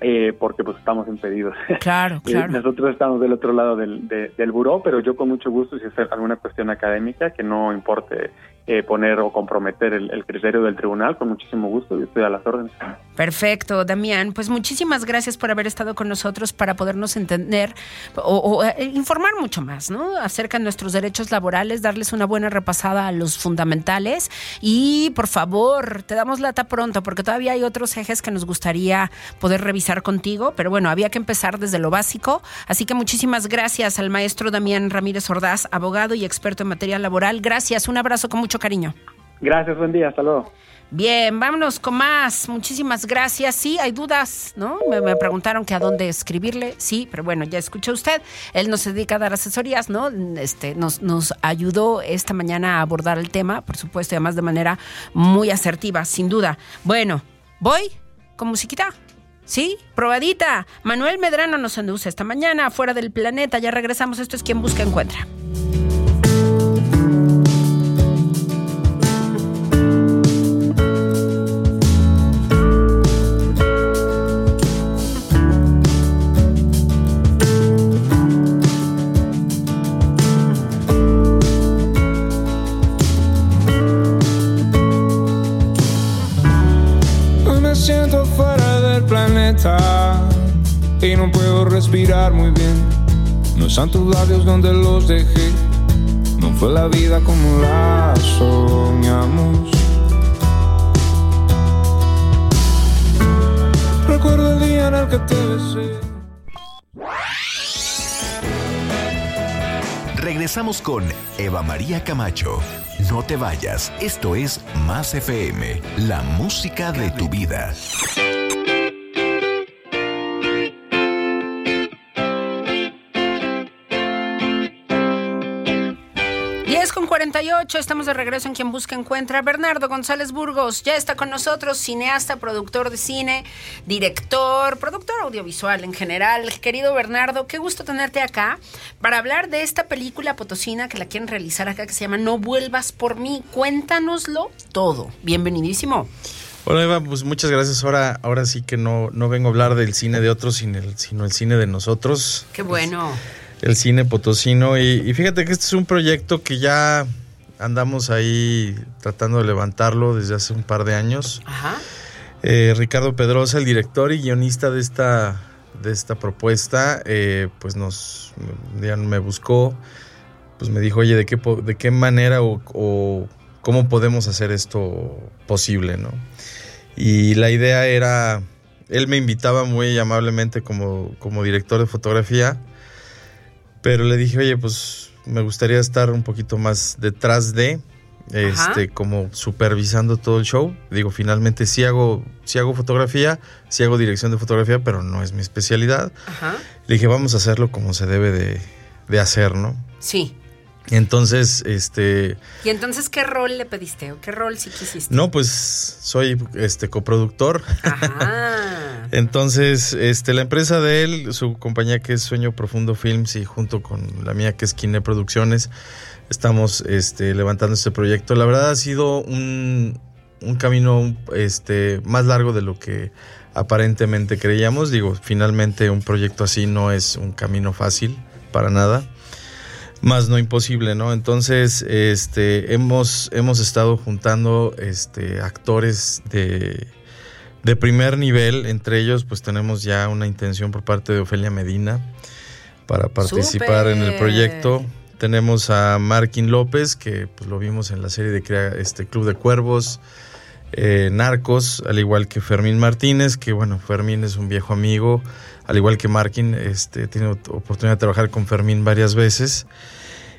Eh, porque pues estamos impedidos. Claro, Eh, claro. Nosotros estamos del otro lado del, de- del buró, pero yo con mucho gusto, si es alguna cuestión académica que no importe eh, poner o comprometer el, el criterio del tribunal, con muchísimo gusto, yo estoy a las órdenes. Perfecto, Damián. Pues muchísimas gracias por haber estado con nosotros para podernos entender o, o, eh, informar mucho más, ¿no? Acerca de nuestros derechos laborales, darles una buena repasada a los fundamentales y por favor, te damos lata pronto porque todavía hay otros ejes que nos gustaría poder revisar contigo, pero bueno, había que empezar desde lo básico. Así que muchísimas gracias al maestro Damián Ramírez Ordaz, abogado y experto en materia laboral. Gracias, un abrazo con mucho cariño. Gracias, buen día, hasta luego. Bien, vámonos con más. Muchísimas gracias. Sí, hay dudas, ¿no? Me, me preguntaron que a dónde escribirle. Sí, pero bueno, ya escuchó usted. Él nos dedica a dar asesorías, ¿no? Este, nos, nos ayudó esta mañana a abordar el tema, por supuesto, y además de manera muy asertiva, sin duda. Bueno, voy con musiquita. Sí, probadita. Manuel Medrano nos conduce esta mañana fuera del planeta. Ya regresamos. Esto es quien busca encuentra. No puedo respirar muy bien. No están tus labios donde los dejé. No fue la vida como la soñamos. Recuerdo el día en el que te besé. Regresamos con Eva María Camacho. No te vayas, esto es Más FM, la música de tu vida. 10 con 48, estamos de regreso en Quien Busca Encuentra. Bernardo González Burgos ya está con nosotros, cineasta, productor de cine, director, productor audiovisual en general. Querido Bernardo, qué gusto tenerte acá para hablar de esta película potosina que la quieren realizar acá que se llama No vuelvas por mí. Cuéntanoslo todo. Bienvenidísimo. Hola Eva, pues muchas gracias. Ahora, ahora sí que no, no vengo a hablar del cine de otros, sino el, sino el cine de nosotros. Qué bueno. El cine potosino. Y, y fíjate que este es un proyecto que ya andamos ahí tratando de levantarlo desde hace un par de años. Ajá. Eh, Ricardo Pedrosa, el director y guionista de esta, de esta propuesta, eh, pues nos ya me buscó, pues me dijo, oye, ¿de qué, de qué manera o, o cómo podemos hacer esto posible, no? Y la idea era, él me invitaba muy amablemente como, como director de fotografía, pero le dije, oye, pues me gustaría estar un poquito más detrás de, Ajá. este, como supervisando todo el show. Digo, finalmente sí hago, sí hago fotografía, sí hago dirección de fotografía, pero no es mi especialidad. Ajá. Le dije, vamos a hacerlo como se debe de, de hacer, ¿no? Sí. Entonces, este... ¿Y entonces qué rol le pediste o qué rol sí quisiste? No, pues soy este coproductor. Ajá. Entonces, este, la empresa de él, su compañía que es Sueño Profundo Films y junto con la mía que es Kine Producciones, estamos este, levantando este proyecto. La verdad ha sido un, un camino este, más largo de lo que aparentemente creíamos. Digo, finalmente un proyecto así no es un camino fácil para nada más no imposible, ¿no? Entonces, este, hemos, hemos estado juntando este, actores de, de primer nivel, entre ellos, pues tenemos ya una intención por parte de Ofelia Medina para participar en el proyecto. Tenemos a Markin López, que pues, lo vimos en la serie de este, Club de Cuervos, eh, Narcos, al igual que Fermín Martínez, que bueno, Fermín es un viejo amigo, al igual que Markin, este, tiene oportunidad de trabajar con Fermín varias veces.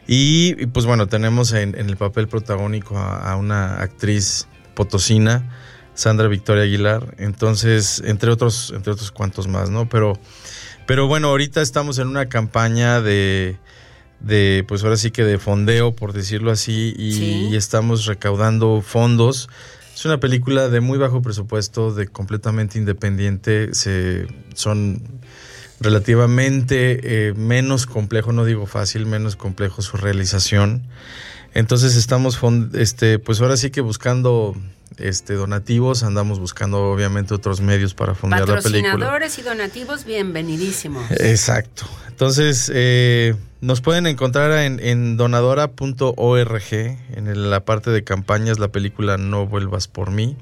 Y, pues bueno, tenemos en, el papel protagónico a, una actriz potosina, Sandra Victoria Aguilar. Entonces, entre otros, entre otros cuantos más, ¿no? Pero, pero bueno, ahorita estamos en una campaña de, de pues ahora sí que de fondeo, por decirlo así, y, estamos recaudando fondos. Es una película de muy bajo presupuesto, de completamente independiente. Se, son relativamente eh, menos complejo, no digo fácil, menos complejo su realización. Entonces estamos, este, pues ahora sí que buscando este, donativos, andamos buscando obviamente otros medios para fondear la película. Patrocinadores y donativos, bienvenidísimos. Exacto. Entonces, eh, nos pueden encontrar en, en donadora.org, en la parte de campañas, la película No vuelvas por mí.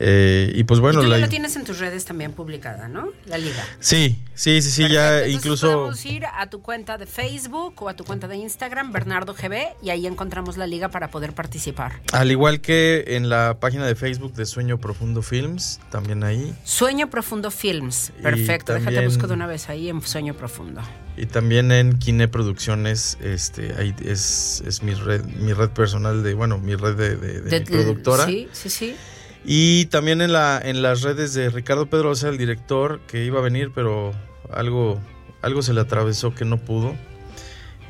Eh, y pues bueno, tú ya lo tienes en tus redes también publicada, ¿no? La liga. Sí, sí, sí, sí, ya incluso. Podemos ir a tu cuenta de Facebook o a tu cuenta de Instagram, Bernardo GB, y ahí encontramos la liga para poder participar. Al igual que en la página de Facebook de Sueño Profundo Films, también ahí. Sueño Profundo Films, perfecto. Déjate busco de una vez ahí en Sueño Profundo. Y también en Kine Producciones, este, ahí es, es mi red, mi red personal de, bueno, mi red de, de productora. Sí, sí, sí. Y también en, la, en las redes de Ricardo Pedrosa, el director, que iba a venir, pero algo, algo se le atravesó que no pudo.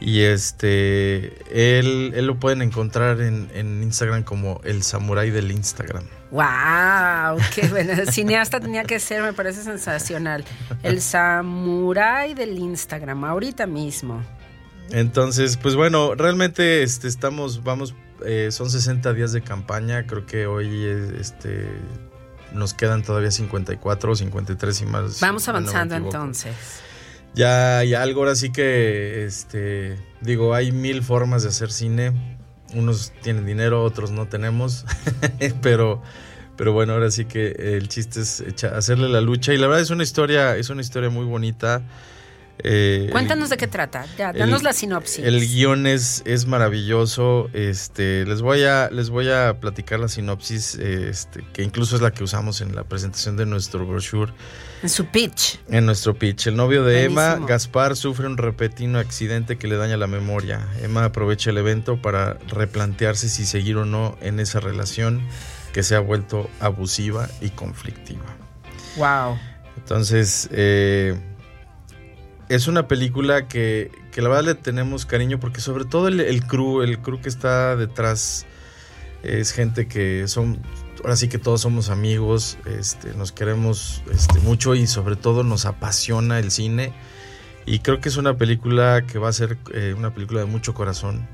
Y este, él, él lo pueden encontrar en, Instagram como el samurái del Instagram. ¡Wow! ¡Qué bueno! El cineasta tenía que ser, me parece sensacional. El samurái del Instagram, ahorita mismo. Entonces, pues bueno, realmente este, estamos, vamos eh, son 60 días de campaña, creo que hoy este, nos quedan todavía 54 o 53 y más. Vamos avanzando entonces. Ya, ya algo ahora sí que, este, digo, hay mil formas de hacer cine. Unos tienen dinero, otros no tenemos, pero, pero bueno, ahora sí que el chiste es hacerle la lucha y la verdad es una historia, es una historia muy bonita. Eh, Cuéntanos de qué trata, ya, danos la sinopsis. El guion es, es maravilloso. Este, les voy a, les voy a platicar la sinopsis, este, que incluso es la que usamos en la presentación de nuestro brochure. En su pitch. En nuestro pitch. El novio de Emma, Gaspar, sufre un repentino accidente que le daña la memoria. Emma aprovecha el evento para replantearse si seguir o no en esa relación que se ha vuelto abusiva y conflictiva. Wow. Entonces, eh, es una película que, la verdad le tenemos cariño porque sobre todo el, el, crew, el crew que está detrás es gente que son, ahora sí que todos somos amigos, este, nos queremos este, mucho y sobre todo nos apasiona el cine. Y creo que es una película que va a ser eh, una película de mucho corazón.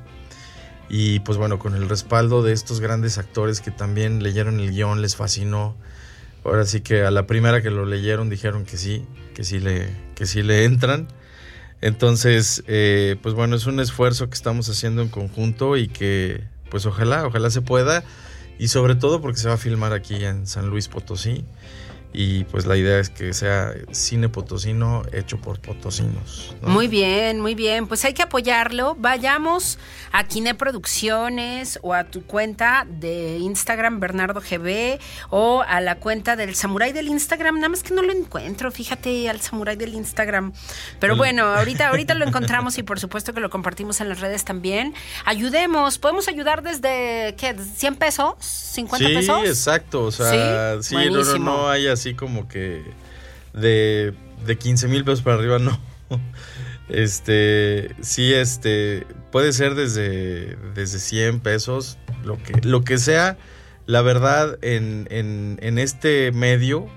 Y pues bueno, con el respaldo de estos grandes actores que también leyeron el guion, les fascinó. Ahora sí que a la primera que lo leyeron dijeron que sí, que sí le, que sí le entran. Entonces, eh, pues bueno, es un esfuerzo que estamos haciendo en conjunto y que pues ojalá, ojalá se pueda. Y sobre todo porque se va a filmar aquí en San Luis Potosí y pues la idea es que sea cine potosino hecho por potosinos. Muy bien, muy bien. Pues hay que apoyarlo. Vayamos a Kine Producciones o a tu cuenta de Instagram Bernardo GB o a la cuenta del Samurai del Instagram. Nada más que no lo encuentro. Fíjate al Samurai del Instagram. Pero bueno, ahorita, ahorita lo encontramos y por supuesto que lo compartimos en las redes también. Ayudemos. Podemos ayudar desde ¿qué? ¿100 pesos? ¿50 pesos? Sí, exacto. O sea, sí, no, no, no hay así como que de, de 15 mil pesos para arriba, no. Este, sí, este, puede ser desde, desde 100 pesos, lo que, lo que sea. La verdad, en, en, en este medio,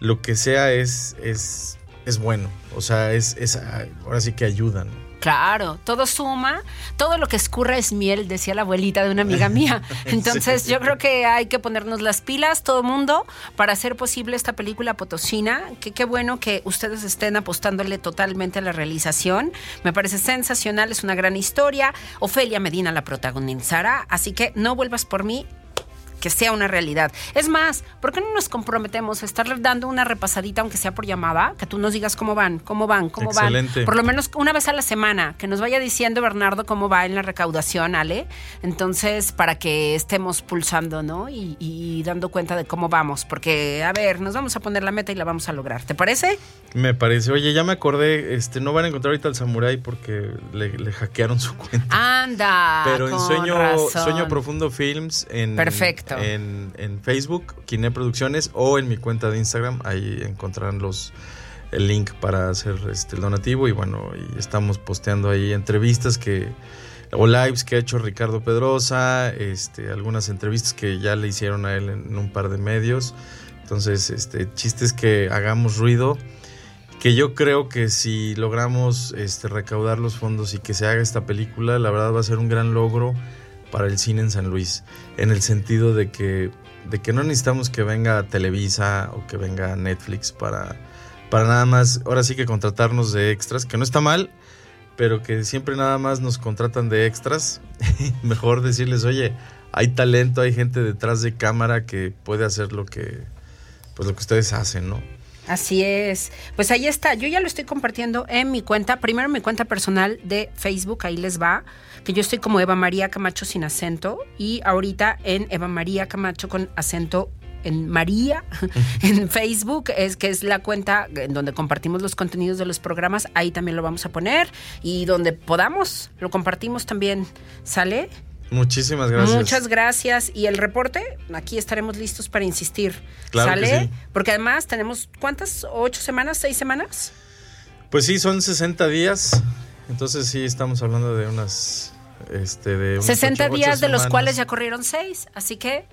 lo que sea es, es, es bueno. O sea, es, es ahora sí que ayudan. Claro, todo suma, todo lo que escurra es miel, decía la abuelita de una amiga mía. Entonces yo creo que hay que ponernos las pilas, todo mundo, para hacer posible esta película potosina. Que qué bueno que ustedes estén apostándole totalmente a la realización. Me parece sensacional, es una gran historia. Ofelia Medina la protagonizará, así que no vuelvas por mí, que sea una realidad. Es más, ¿por qué no nos comprometemos a estar dando una repasadita, aunque sea por llamada, que tú nos digas cómo van, cómo van, cómo Excelente. van? Por lo menos una vez a la semana, que nos vaya diciendo Bernardo cómo va en la recaudación, Ale. Entonces, para que estemos pulsando, ¿no? Y, y dando cuenta de cómo vamos, porque, a ver, nos vamos a poner la meta y la vamos a lograr. ¿Te parece? Me parece. Oye, ya me acordé, este, no van a encontrar ahorita al samurái porque le, le hackearon su cuenta. Anda. Pero en Sueño, razón. Sueño Profundo Films en, Perfecto. En, Facebook, Kine Producciones o en mi cuenta de Instagram, ahí encontrarán los el link para hacer este el donativo. Y bueno, y estamos posteando ahí entrevistas que o lives que ha hecho Ricardo Pedrosa, este algunas entrevistas que ya le hicieron a él en, un par de medios. Entonces, este chistes que hagamos ruido que yo creo que si logramos este, recaudar los fondos y que se haga esta película, la verdad va a ser un gran logro para el cine en San Luis, en el sentido de que, de que no necesitamos que venga Televisa o que venga Netflix para, para nada más, ahora sí que contratarnos de extras, que no está mal, pero que siempre nada más nos contratan de extras. Mejor decirles, oye, hay talento, hay gente detrás de cámara que puede hacer lo que, pues lo que ustedes hacen, ¿no? Así es. Pues ahí está. Yo ya lo estoy compartiendo en mi cuenta. Primero mi cuenta personal de Facebook, ahí les va. Que yo estoy como Eva María Camacho sin acento. Y ahorita en Eva María Camacho con acento en María, en Facebook, es que es la cuenta en donde compartimos los contenidos de los programas. Ahí también lo vamos a poner. Y donde podamos, lo compartimos también. ¿Sale? Muchísimas gracias. Muchas gracias. Y el reporte, aquí estaremos listos para insistir. Claro que ¿Sale? sí. Porque además tenemos, ¿cuántas? ¿Ocho semanas? ¿Seis semanas? Pues sí, son 60 días. Entonces sí, estamos hablando de unas... Este, de unas 60 ocho- ocho días, de los cuales ya corrieron seis. Así que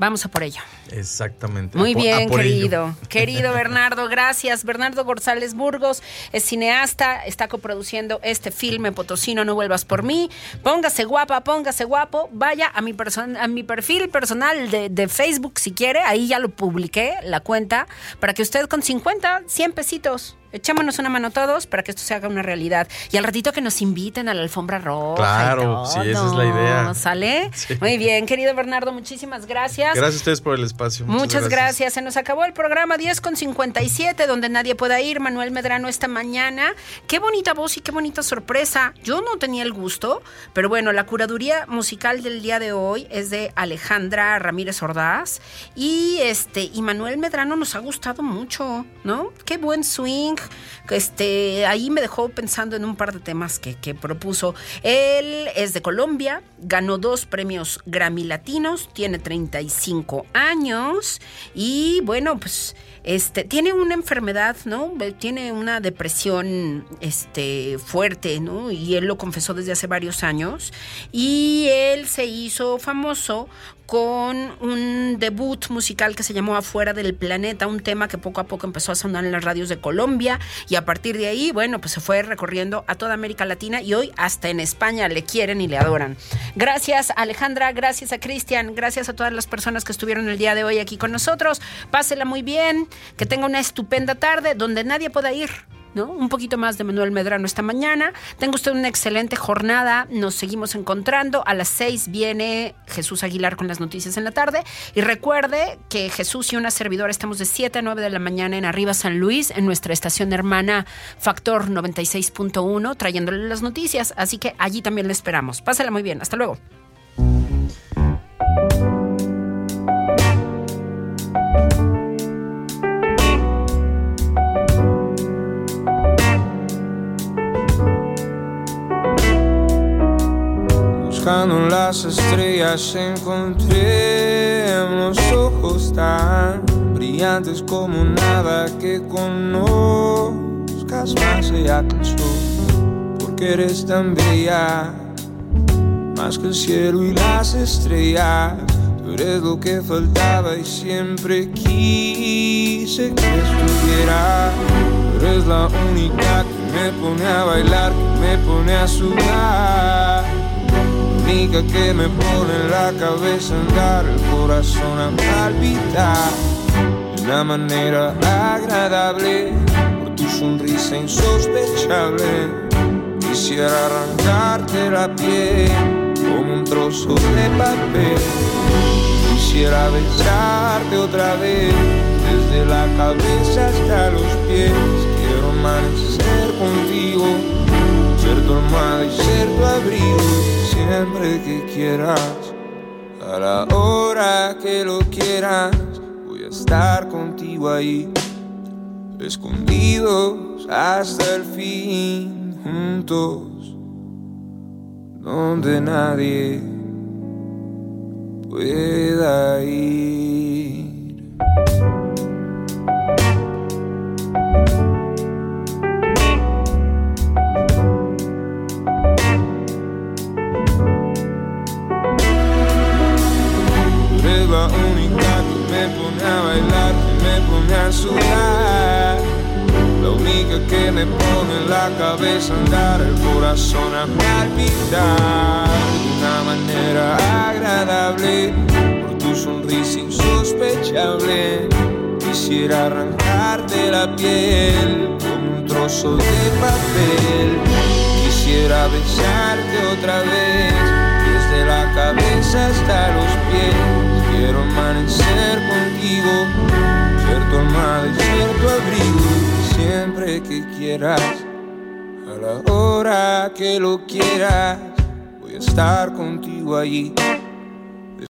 vamos a por ello. Exactamente. Muy por- bien, ello. querido. Querido Bernardo, gracias. Bernardo González Burgos es cineasta, está coproduciendo este filme Potosino, no vuelvas por mí. Póngase guapa, póngase guapo. Vaya a mi, a mi perfil personal de, de Facebook si quiere. Ahí ya lo publiqué, la cuenta, para que usted con 50, 100 pesitos. Echémonos una mano todos para que esto se haga una realidad. Y al ratito que nos inviten a la alfombra roja. y Claro, sí, esa es la idea. ¿Sale? Sí. Muy bien, querido Bernardo, muchísimas gracias. Gracias a ustedes por el espacio. Muchas, gracias. Se nos acabó el programa 10 con 57, donde nadie pueda ir. Manuel Medrano esta mañana. Qué bonita voz y qué bonita sorpresa. Yo no tenía el gusto, pero bueno, la curaduría musical del día de hoy es de Alejandra Ramírez Ordaz. Y este, y Manuel Medrano nos ha gustado mucho, ¿no? Qué buen swing. Este, ahí me dejó pensando en un par de temas que, que propuso. Él es de Colombia, ganó dos premios Grammy Latinos, tiene 35 años y bueno, pues este tiene una enfermedad, ¿no? Tiene una depresión este fuerte, ¿no? Y él lo confesó desde hace varios años y él se hizo famoso con un debut musical que se llamó Afuera del Planeta, un tema que poco a poco empezó a sonar en las radios de Colombia y a partir de ahí, bueno, pues se fue recorriendo a toda América Latina y hoy hasta en España le quieren y le adoran. Gracias Alejandra, gracias a Cristian, gracias a todas las personas que estuvieron el día de hoy aquí con nosotros. Pásela muy bien, que tenga una estupenda tarde donde nadie pueda ir. ¿No? Un poquito más de Manuel Medrano esta mañana. Tenga usted una excelente jornada. Nos seguimos encontrando. A las 6 viene Jesús Aguilar con las noticias en la tarde. Y recuerde que Jesús y una servidora estamos de 7 a 9 de la mañana en Arriba San Luis, en nuestra estación hermana Factor 96.1, trayéndole las noticias. Así que allí también le esperamos. Pásala muy bien. Hasta luego. Buscando las estrellas encontré unos ojos tan brillantes como nada que conozcas más allá sol. porque eres tan bella, más que el cielo y las estrellas. Tú eres lo que faltaba y siempre quise que estuviera. Tú eres la única que me pone a bailar, que me pone a sudar. Que me pone la cabeza a andar, el corazón a palpitar. De una manera agradable, por tu sonrisa insospechable. Quisiera arrancarte la piel como un trozo de papel. Quisiera besarte otra vez, desde la cabeza hasta los pies. Quiero amanecer contigo, ser tu almohada y ser tu abrigo, siempre que quieras. A la hora que lo quieras, voy a estar contigo ahí, escondidos hasta el fin, juntos, donde nadie pueda ir. Única que me pone a bailar, que me pone a sudar. La única que me pone en la cabeza andar, el corazón a palpitar de una manera agradable. Por tu sonrisa insospechable, quisiera arrancarte la piel como un trozo de papel. Quisiera besarte otra vez, desde la cabeza hasta los pies. Amanecer contigo, ser tu y ser tu abrigo, siempre que quieras, a la hora que lo quieras, voy a estar contigo allí,